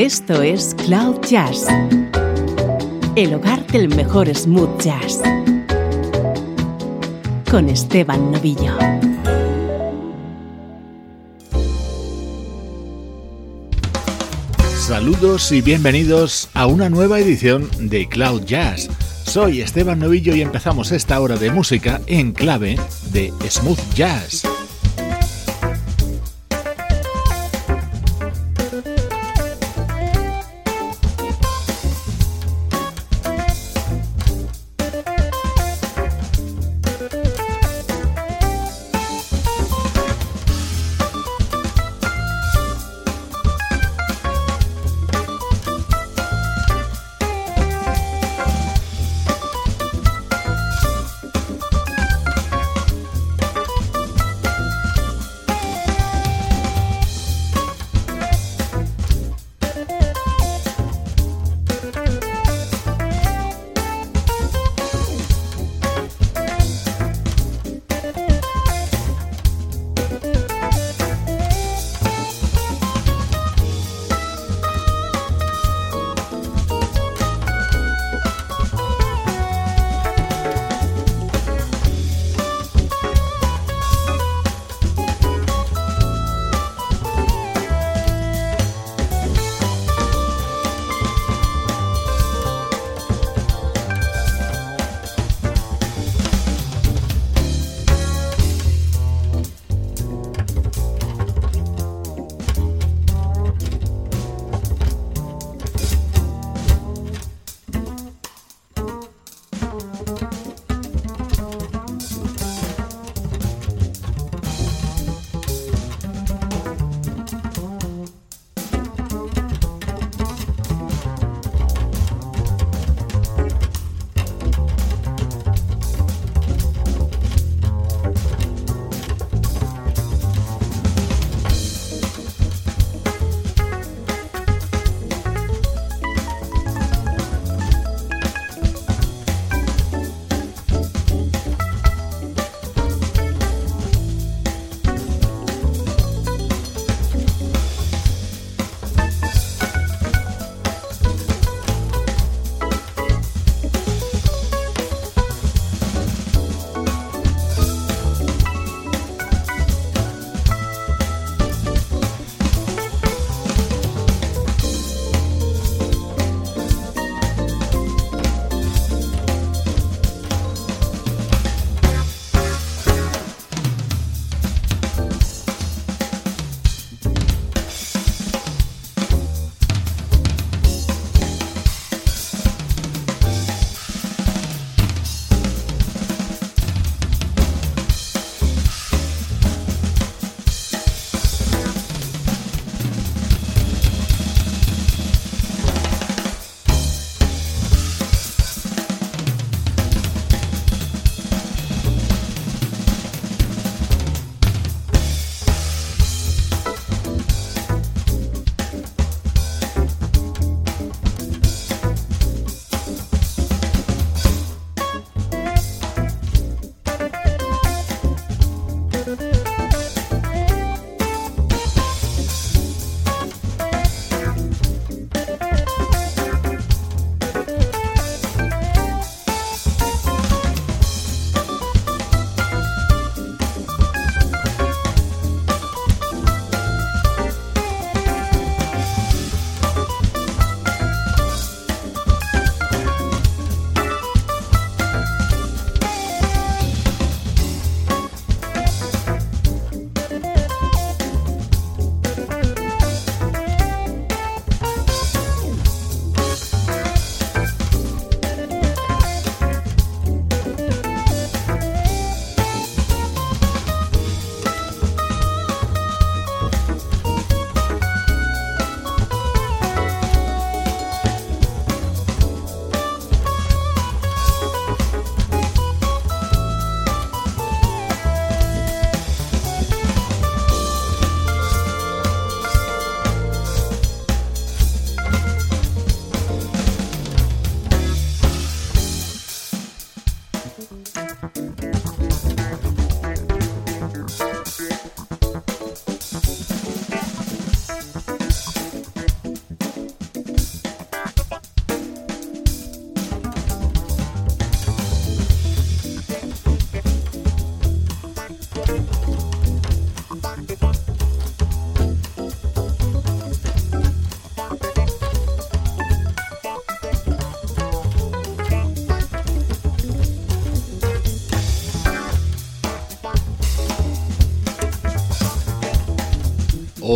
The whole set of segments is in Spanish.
Esto es Cloud Jazz, el hogar del mejor smooth jazz, con Esteban Novillo. Saludos y bienvenidos a una nueva edición de Cloud Jazz. Soy Esteban Novillo y empezamos esta hora de música en clave de smooth jazz.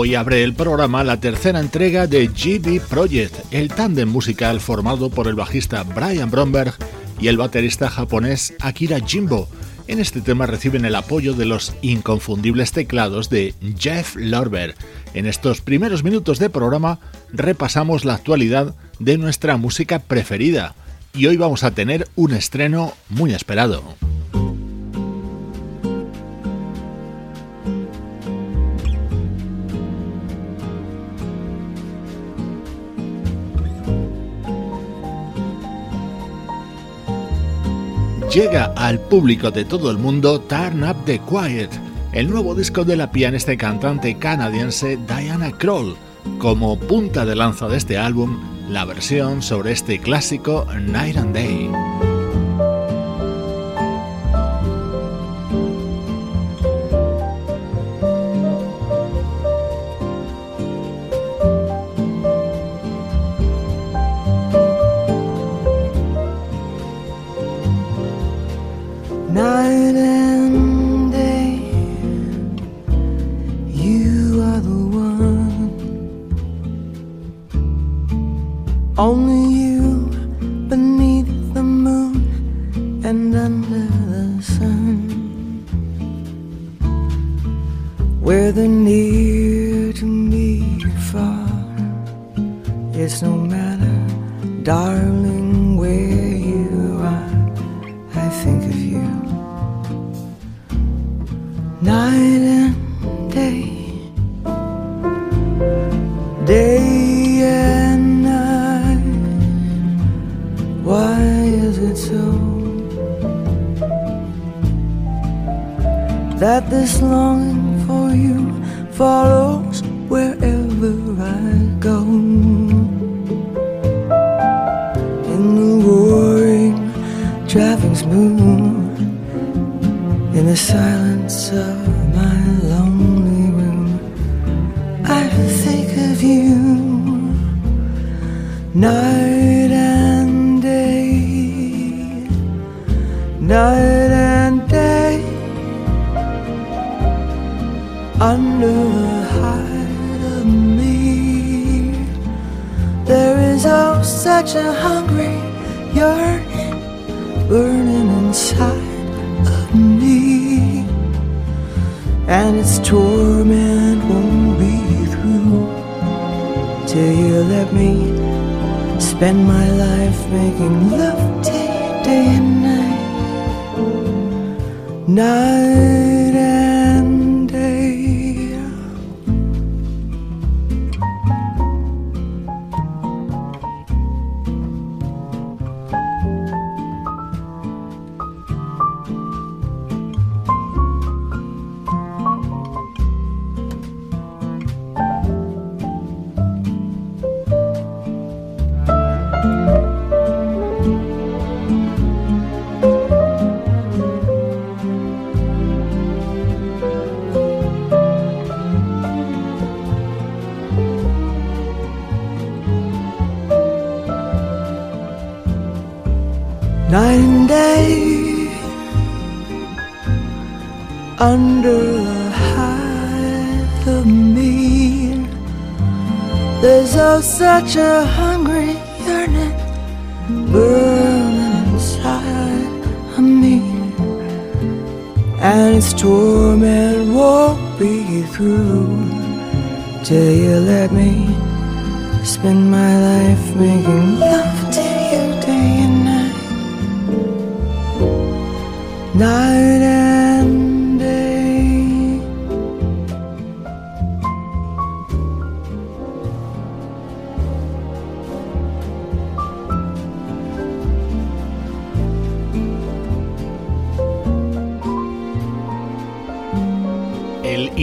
Hoy abre el programa la tercera entrega de GB Project, el tándem musical formado por el bajista Brian Bromberg y el baterista japonés Akira Jimbo. En este tema reciben el apoyo de los inconfundibles teclados de Jeff Lorber. En estos primeros minutos de programa repasamos la actualidad de nuestra música preferida y hoy vamos a tener un estreno muy esperado. Llega al público de todo el mundo Turn Up the Quiet, el nuevo disco de la pianista y cantante canadiense Diana Kroll, como punta de lanza de este álbum, la versión sobre este clásico Night and Day. In the silence of my lonely room, I think of you night and day, night and day, under the hide of me. There is oh such a hungry yearning burning. and its torment won't be through till you let me spend my life making love day, day and night. Night. Its torment won't be through. Till you let me spend my life making love to you day and night, night and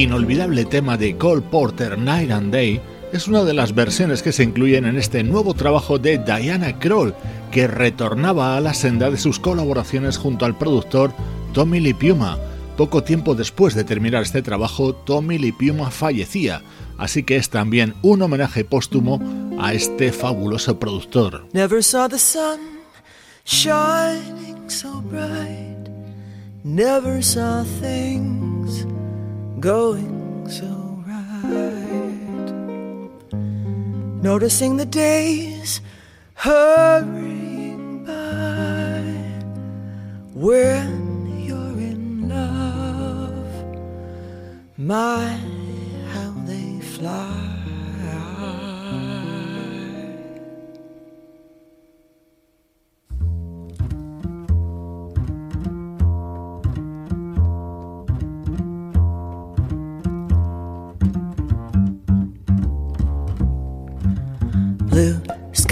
inolvidable tema de Cole Porter Night and Day es una de las versiones que se incluyen en este nuevo trabajo de Diana Kroll, que retornaba a la senda de sus colaboraciones junto al productor Tommy Lee Puma. Poco tiempo después de terminar este trabajo, Tommy Lee Puma fallecía, así que es también un homenaje póstumo a este fabuloso productor. Never saw the sun shining so bright. Never saw things going so right. Noticing the days hurrying by when you're in love. My, how they fly.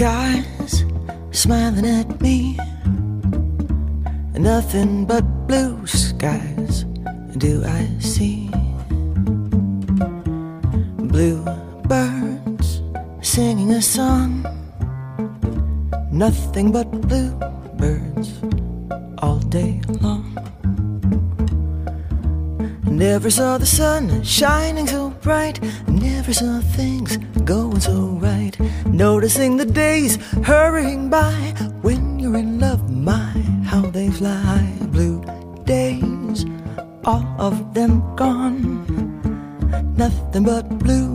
Skies smiling at me. Nothing but blue skies do I see. Blue birds singing a song. Nothing but blue birds all day long. Never saw the sun shining so bright. Never saw things going so right. Noticing the days hurrying by. When you're in love, my, how they fly. Blue days, all of them gone. Nothing but blue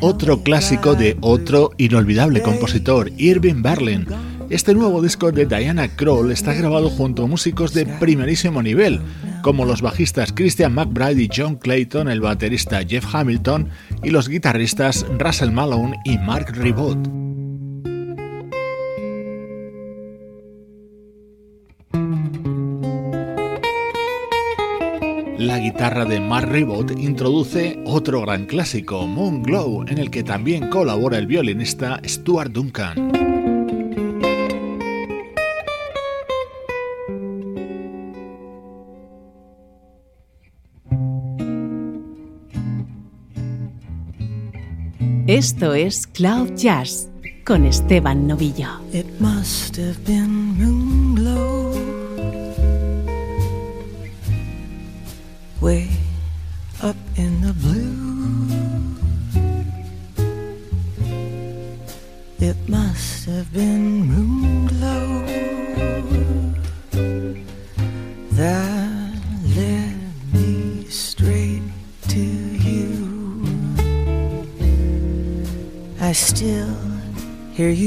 otro clásico de otro inolvidable compositor, Irving Berlin. Este nuevo disco de Diana Kroll está grabado junto a músicos de primerísimo nivel, como los bajistas Christian McBride y John Clayton, el baterista Jeff Hamilton y los guitarristas Russell Malone y Mark Ribot. La guitarra de Mark Ribot introduce otro gran clásico, Moon Glow, en el que también colabora el violinista Stuart Duncan. Esto es Cloud Jazz con Esteban Novillo.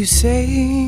You saying,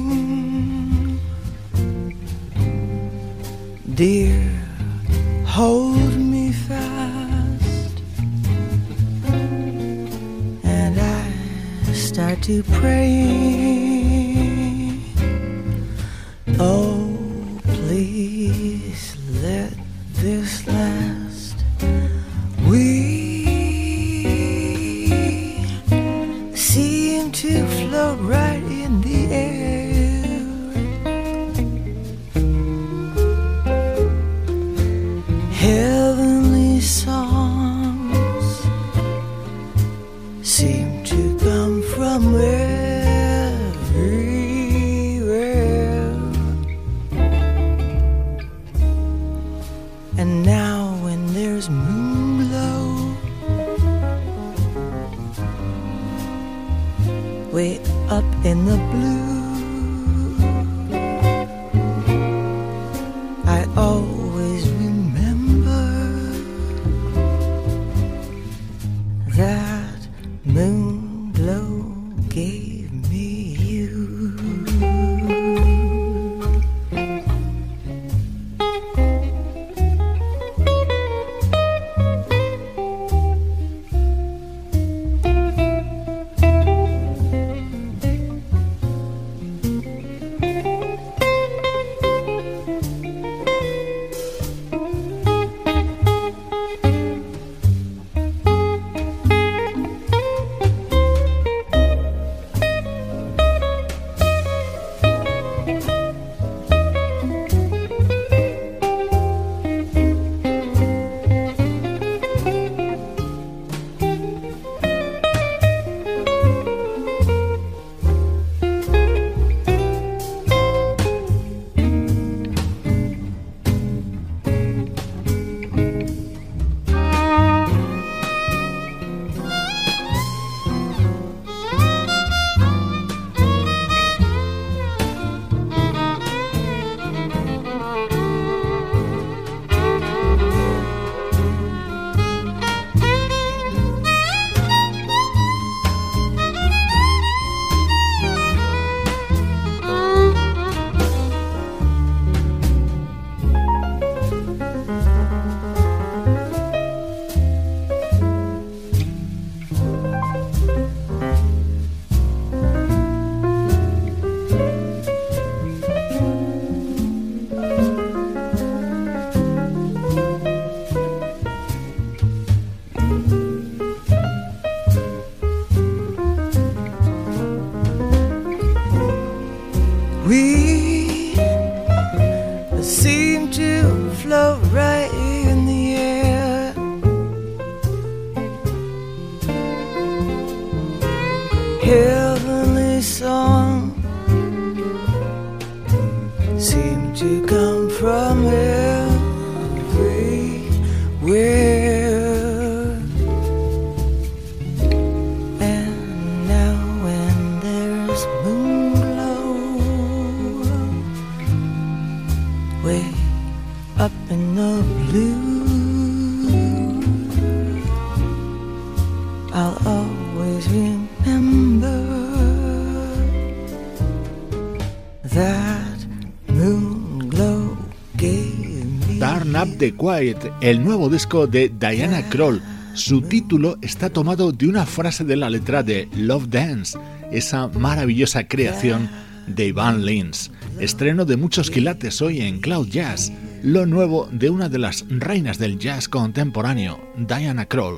El nuevo disco de Diana Kroll. Su título está tomado de una frase de la letra de Love Dance, esa maravillosa creación de Ivan Lins. Estreno de muchos quilates hoy en Cloud Jazz, lo nuevo de una de las reinas del jazz contemporáneo, Diana Kroll.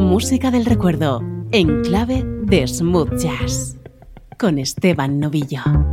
Música del recuerdo en clave de smooth jazz con Esteban Novillo.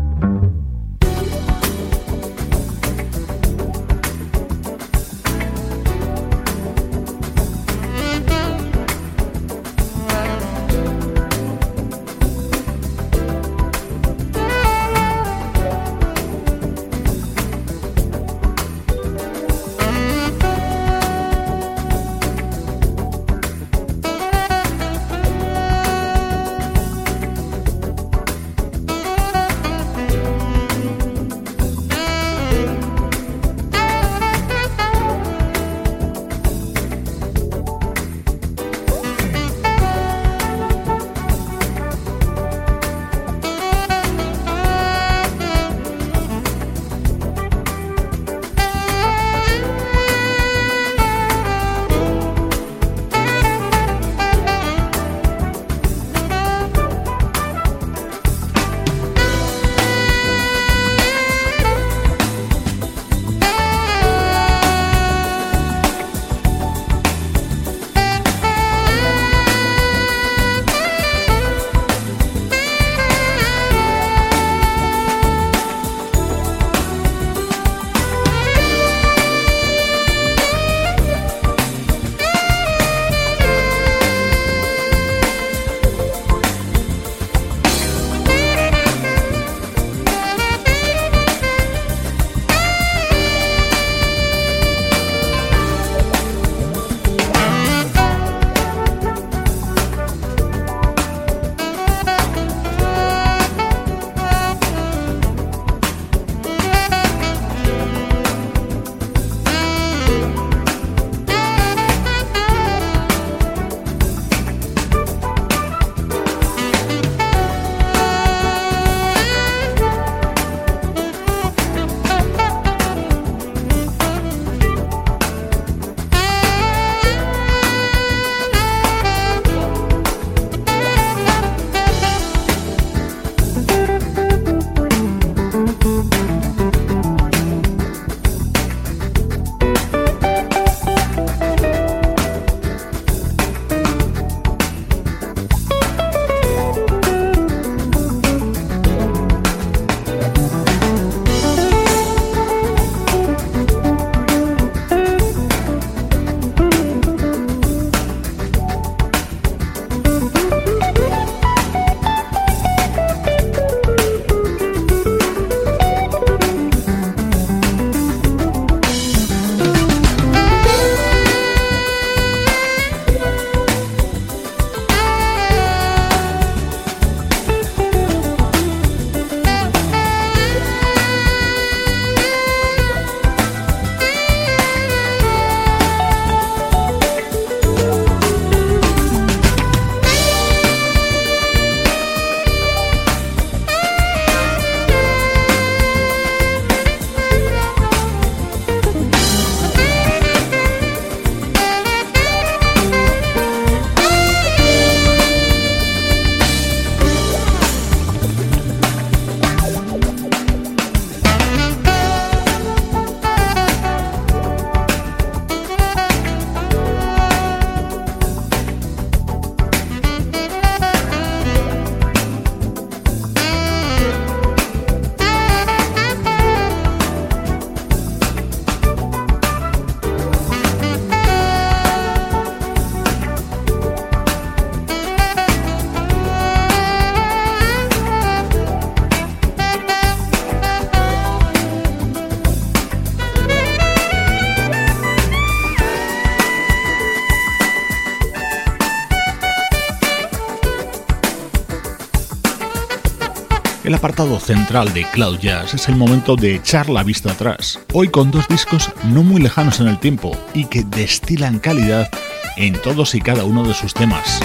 El apartado central de Cloud Jazz es el momento de echar la vista atrás, hoy con dos discos no muy lejanos en el tiempo y que destilan calidad en todos y cada uno de sus temas.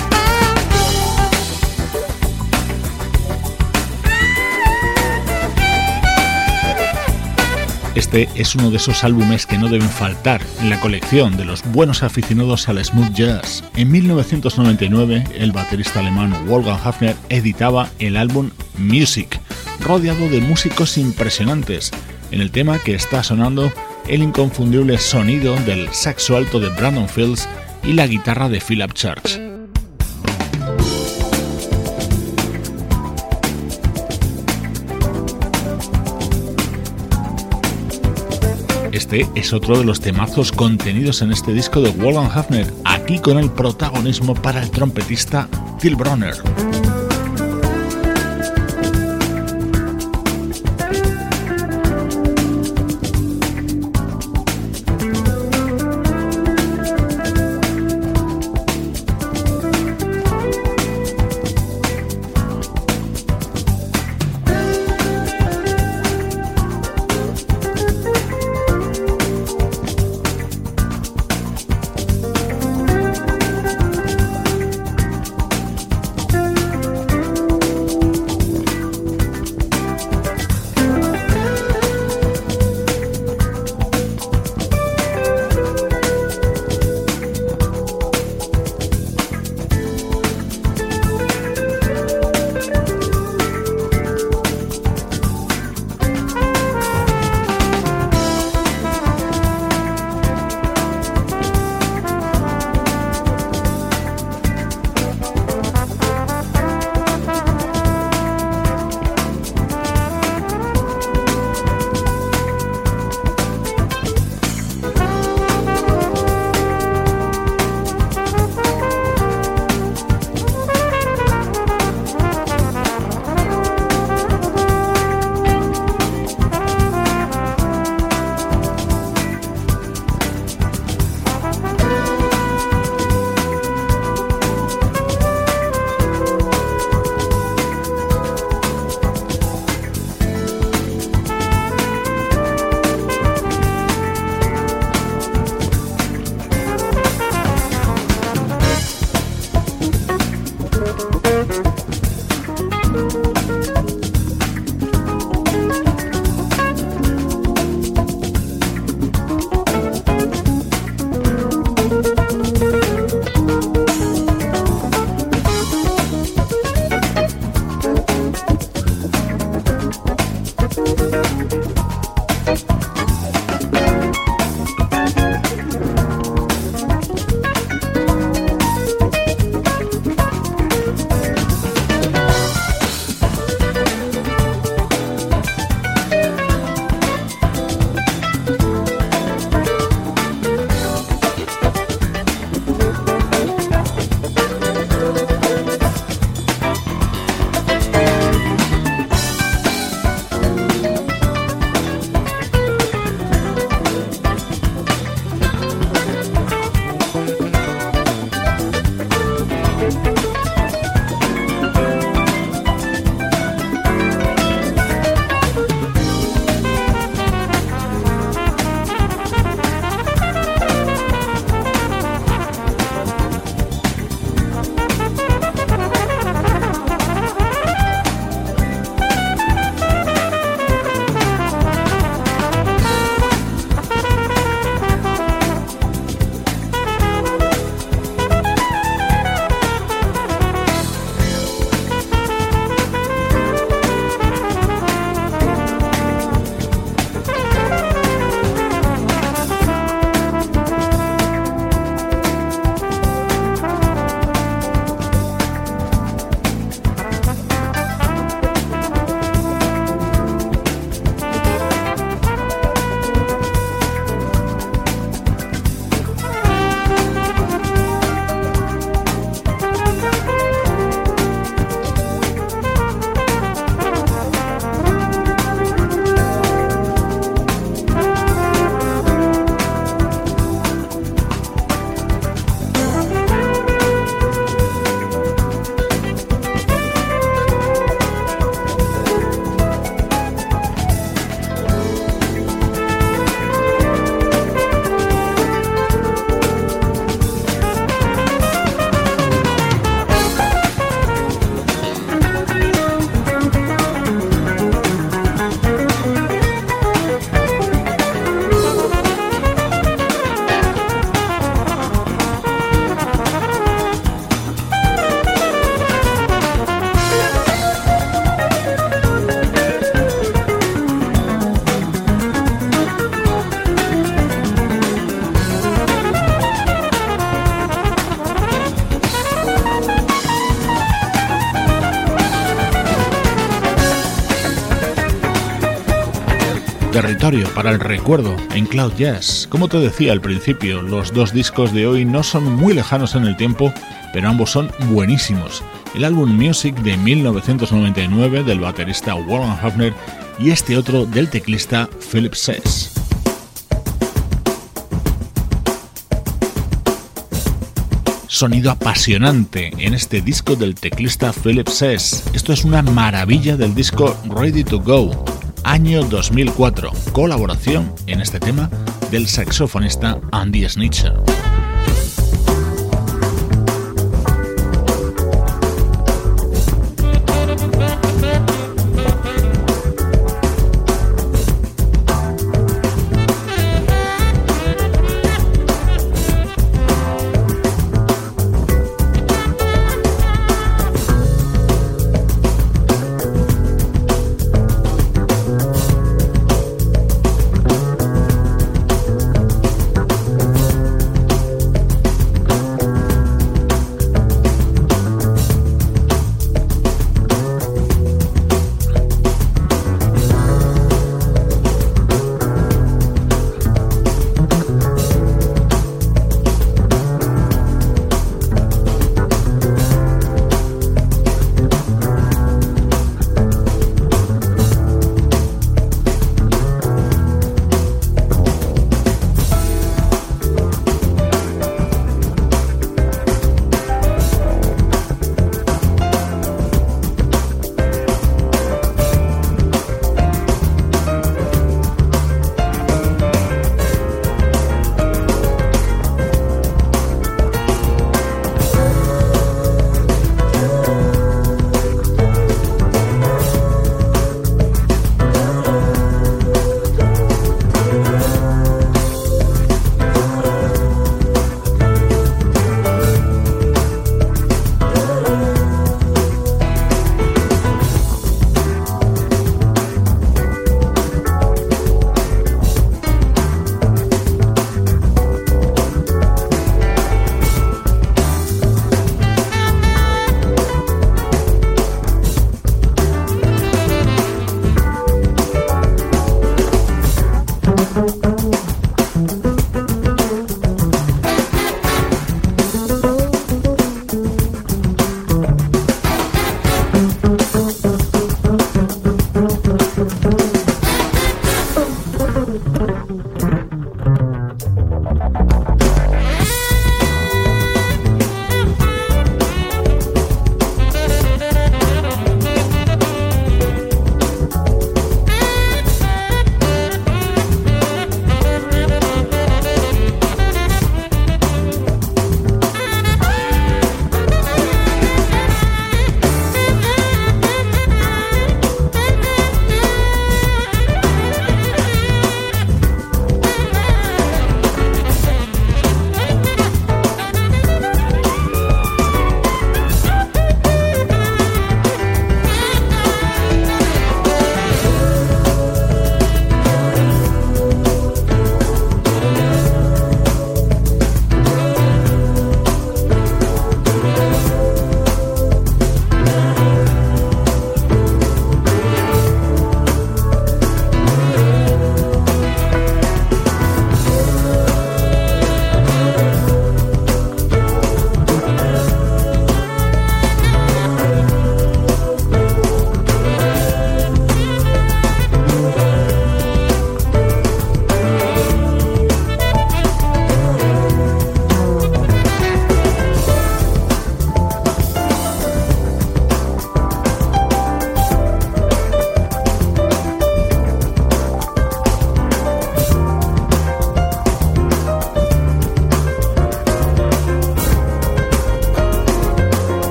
Este es uno de esos álbumes que no deben faltar en la colección de los buenos aficionados al smooth jazz. En 1999, el baterista alemán Wolfgang Hafner editaba el álbum Music, rodeado de músicos impresionantes. En el tema que está sonando, el inconfundible sonido del saxo alto de Brandon Fields y la guitarra de Philip Church. Es otro de los temazos contenidos en este disco de Wolfgang Hafner, aquí con el protagonismo para el trompetista Till Bronner. Para el recuerdo en Cloud Jazz. Como te decía al principio, los dos discos de hoy no son muy lejanos en el tiempo, pero ambos son buenísimos. El álbum Music de 1999 del baterista Warren Hafner y este otro del teclista Philip Sess. Sonido apasionante en este disco del teclista Philip Sess. Esto es una maravilla del disco Ready to Go, año 2004. Colaboración en este tema del saxofonista Andy Snitcher.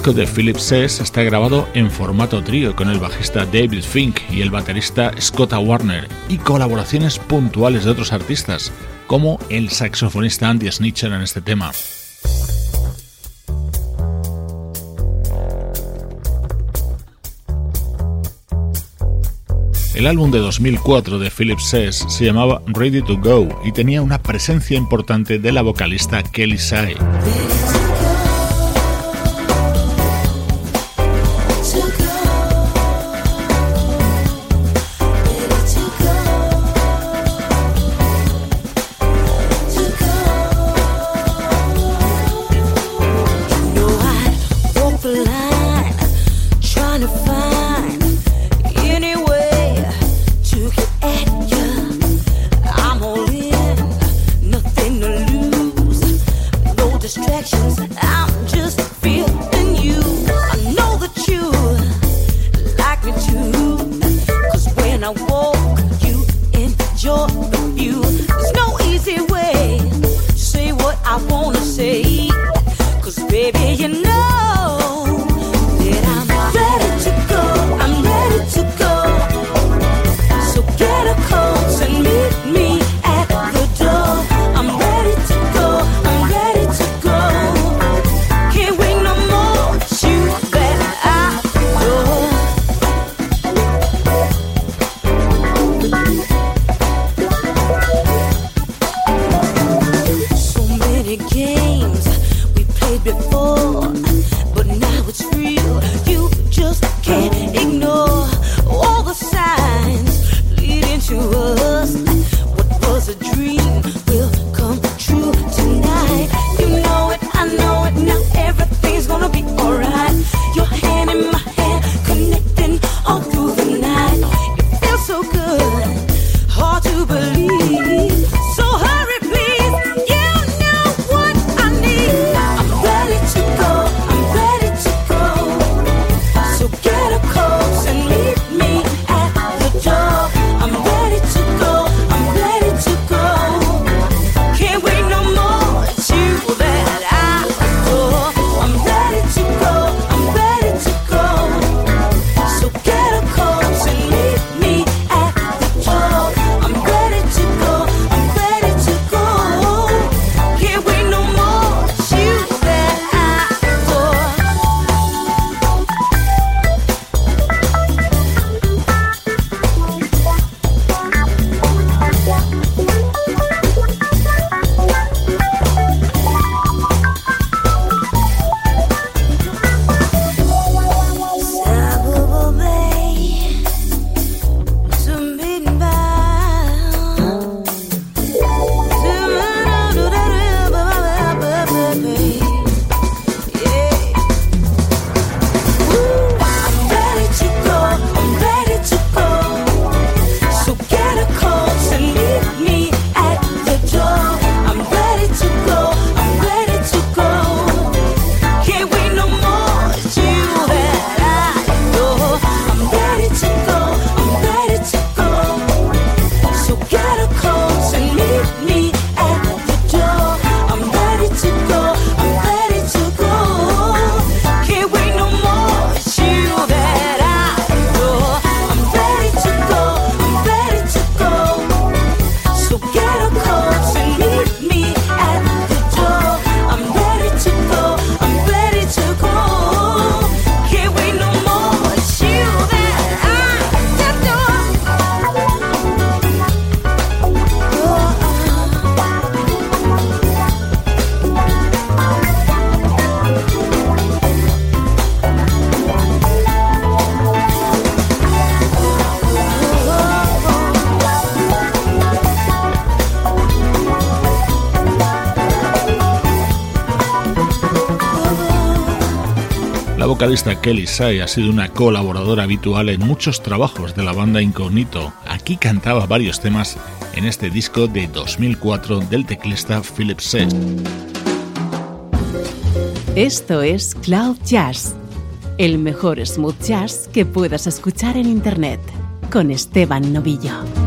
Disco de Philip Sess está grabado en formato trío con el bajista David Fink y el baterista Scott Warner y colaboraciones puntuales de otros artistas, como el saxofonista Andy Snitcher en este tema. El álbum de 2004 de Philip Sess se llamaba Ready to Go y tenía una presencia importante de la vocalista Kelly Sai. Vocalista Kelly Sai ha sido una colaboradora habitual en muchos trabajos de la banda Incognito. Aquí cantaba varios temas en este disco de 2004 del teclista Philip Seth. Esto es Cloud Jazz, el mejor smooth jazz que puedas escuchar en Internet, con Esteban Novillo.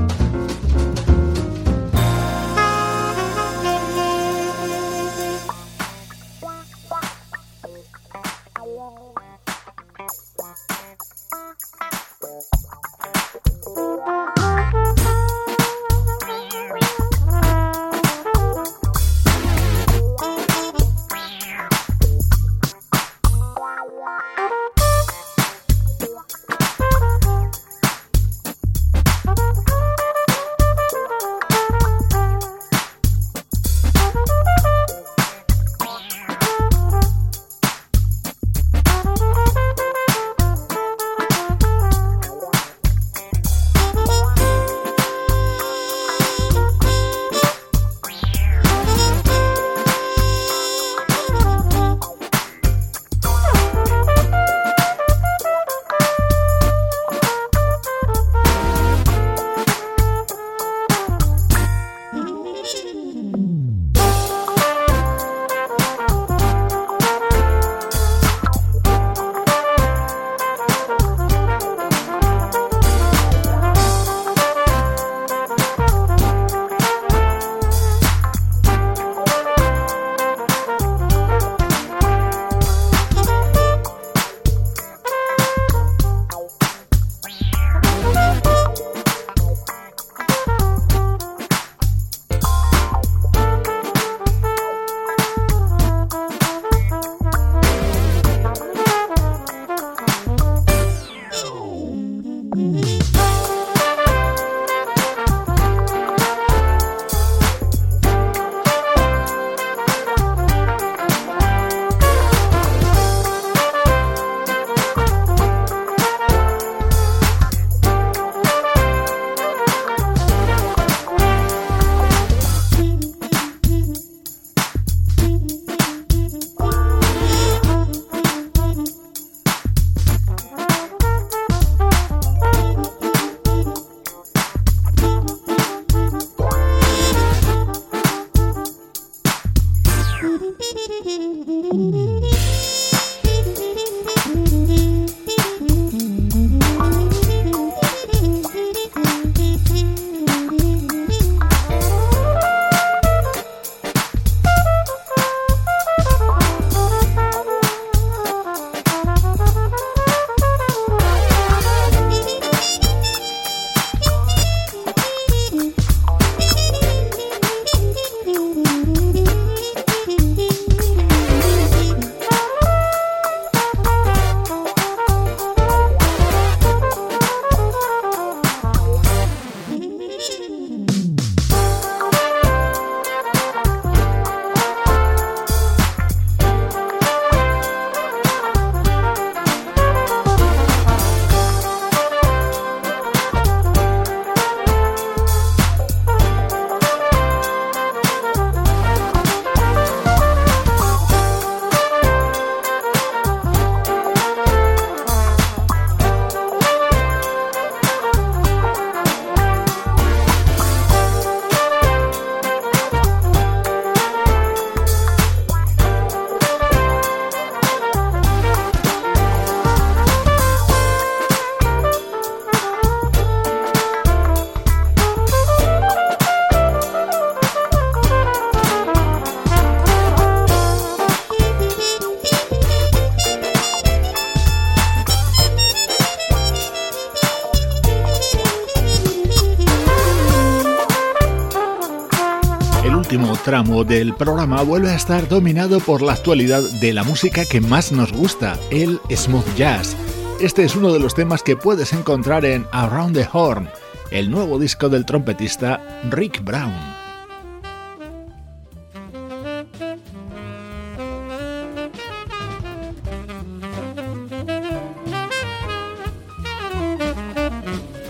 Del programa vuelve a estar dominado por la actualidad de la música que más nos gusta, el smooth jazz. Este es uno de los temas que puedes encontrar en Around the Horn, el nuevo disco del trompetista Rick Brown.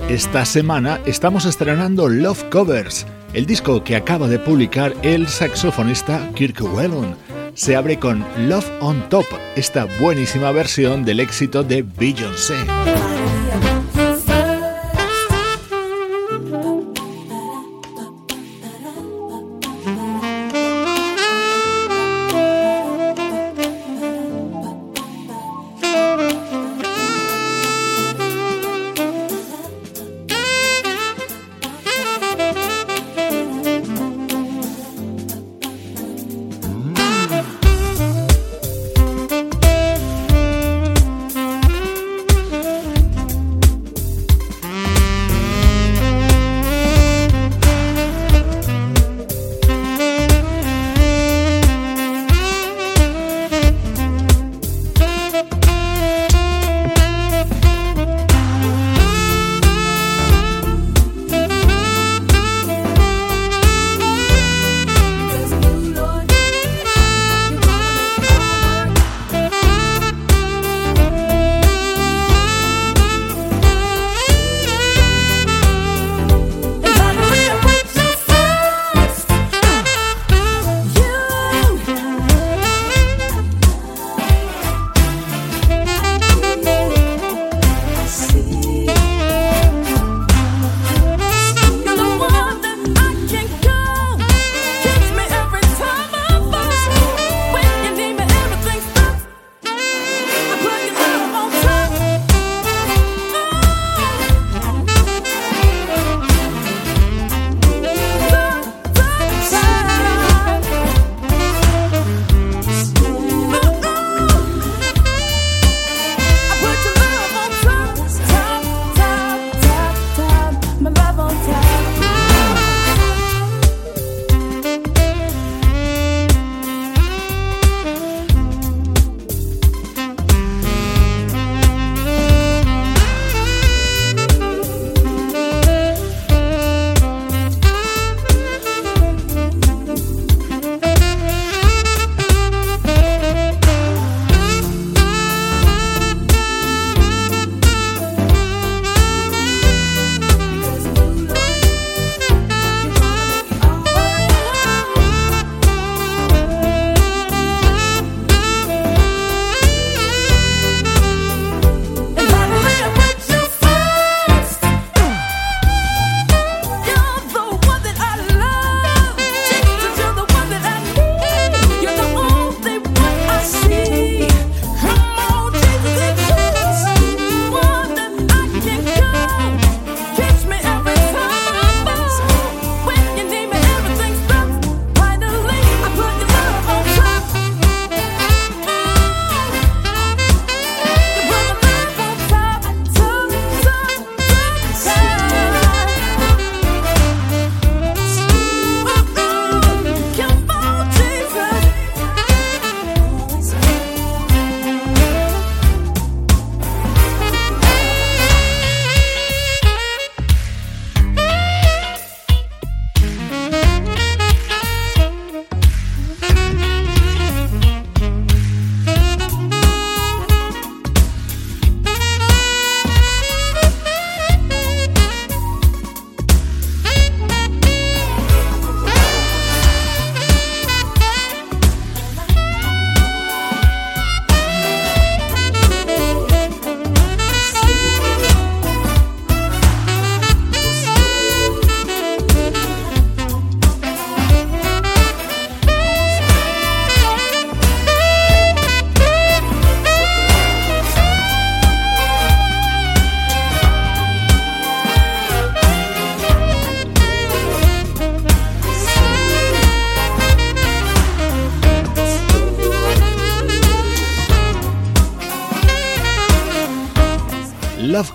Esta semana estamos estrenando Love Covers, el disco que acaba de publicar el saxofonista Kirk Whelan. Se abre con Love on Top, esta buenísima versión del éxito de Beyoncé.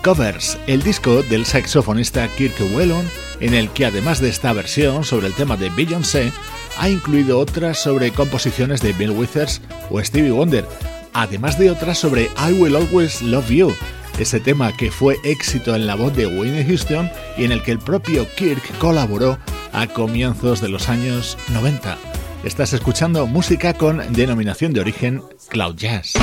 Covers, el disco del saxofonista Kirk Whelan, en el que además de esta versión sobre el tema de Beyoncé, ha incluido otras sobre composiciones de Bill Withers o Stevie Wonder, además de otras sobre I Will Always Love You, ese tema que fue éxito en la voz de Whitney Houston y en el que el propio Kirk colaboró a comienzos de los años 90. Estás escuchando música con denominación de origen Cloud Jazz.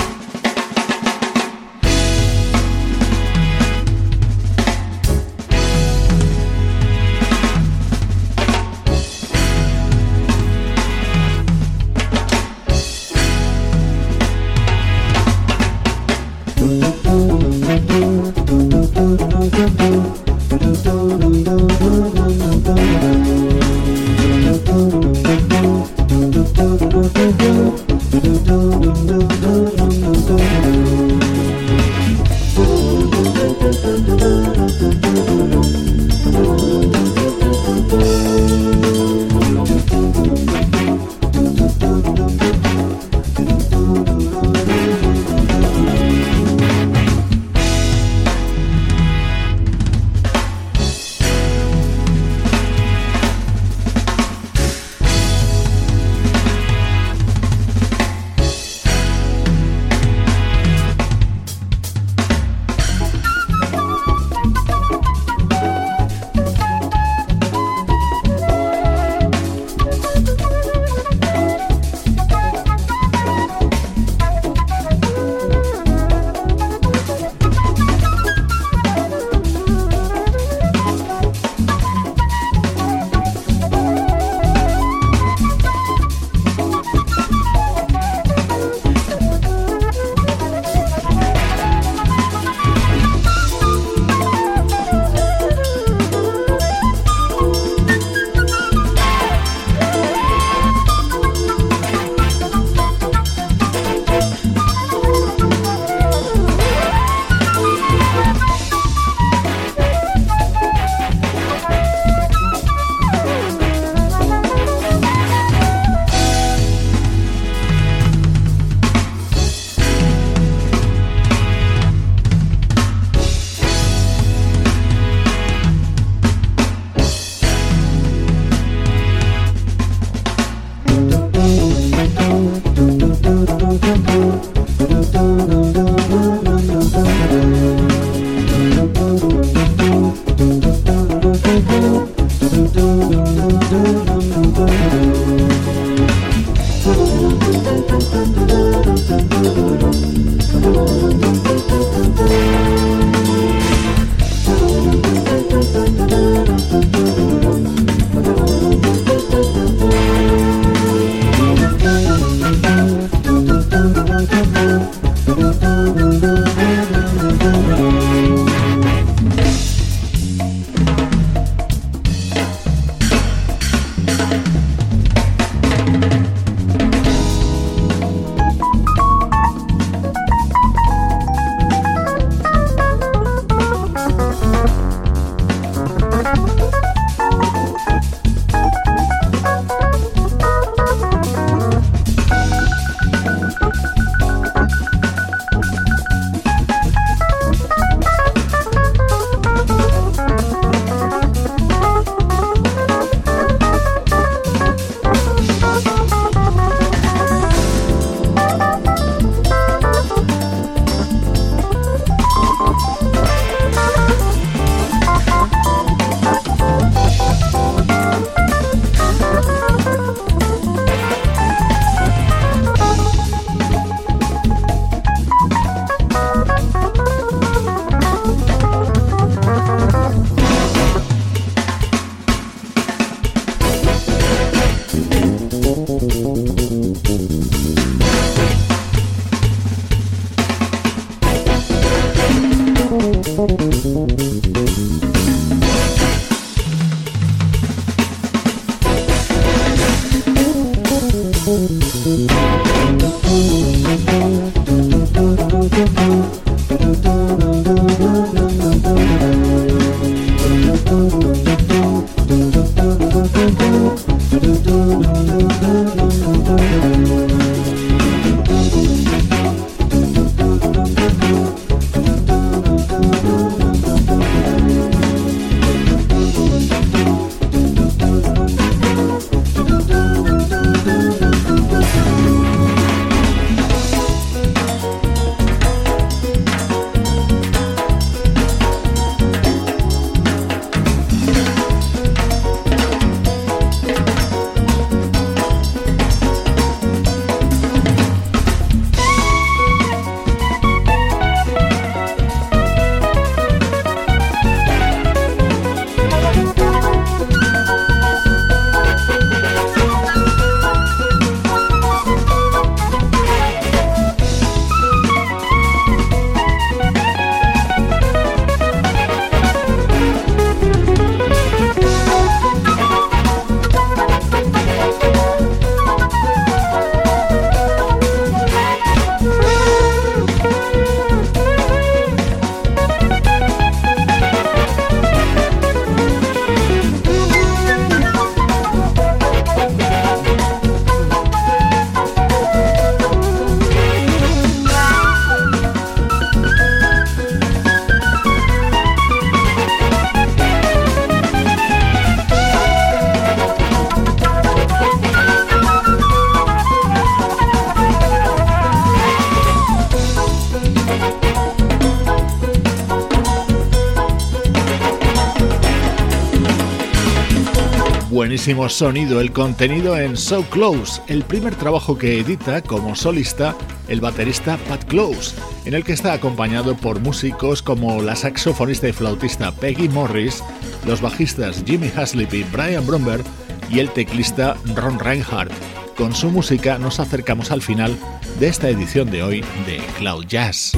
Buenísimo sonido, el contenido en So Close, el primer trabajo que edita como solista el baterista Pat Close, en el que está acompañado por músicos como la saxofonista y flautista Peggy Morris, los bajistas Jimmy Haslip y Brian Bromberg y el teclista Ron Reinhardt. Con su música nos acercamos al final de esta edición de hoy de Cloud Jazz.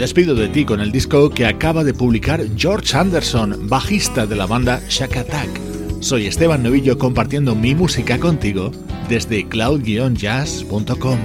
Despido de ti con el disco que acaba de publicar George Anderson, bajista de la banda Shack Attack. Soy Esteban Novillo compartiendo mi música contigo desde cloud-jazz.com.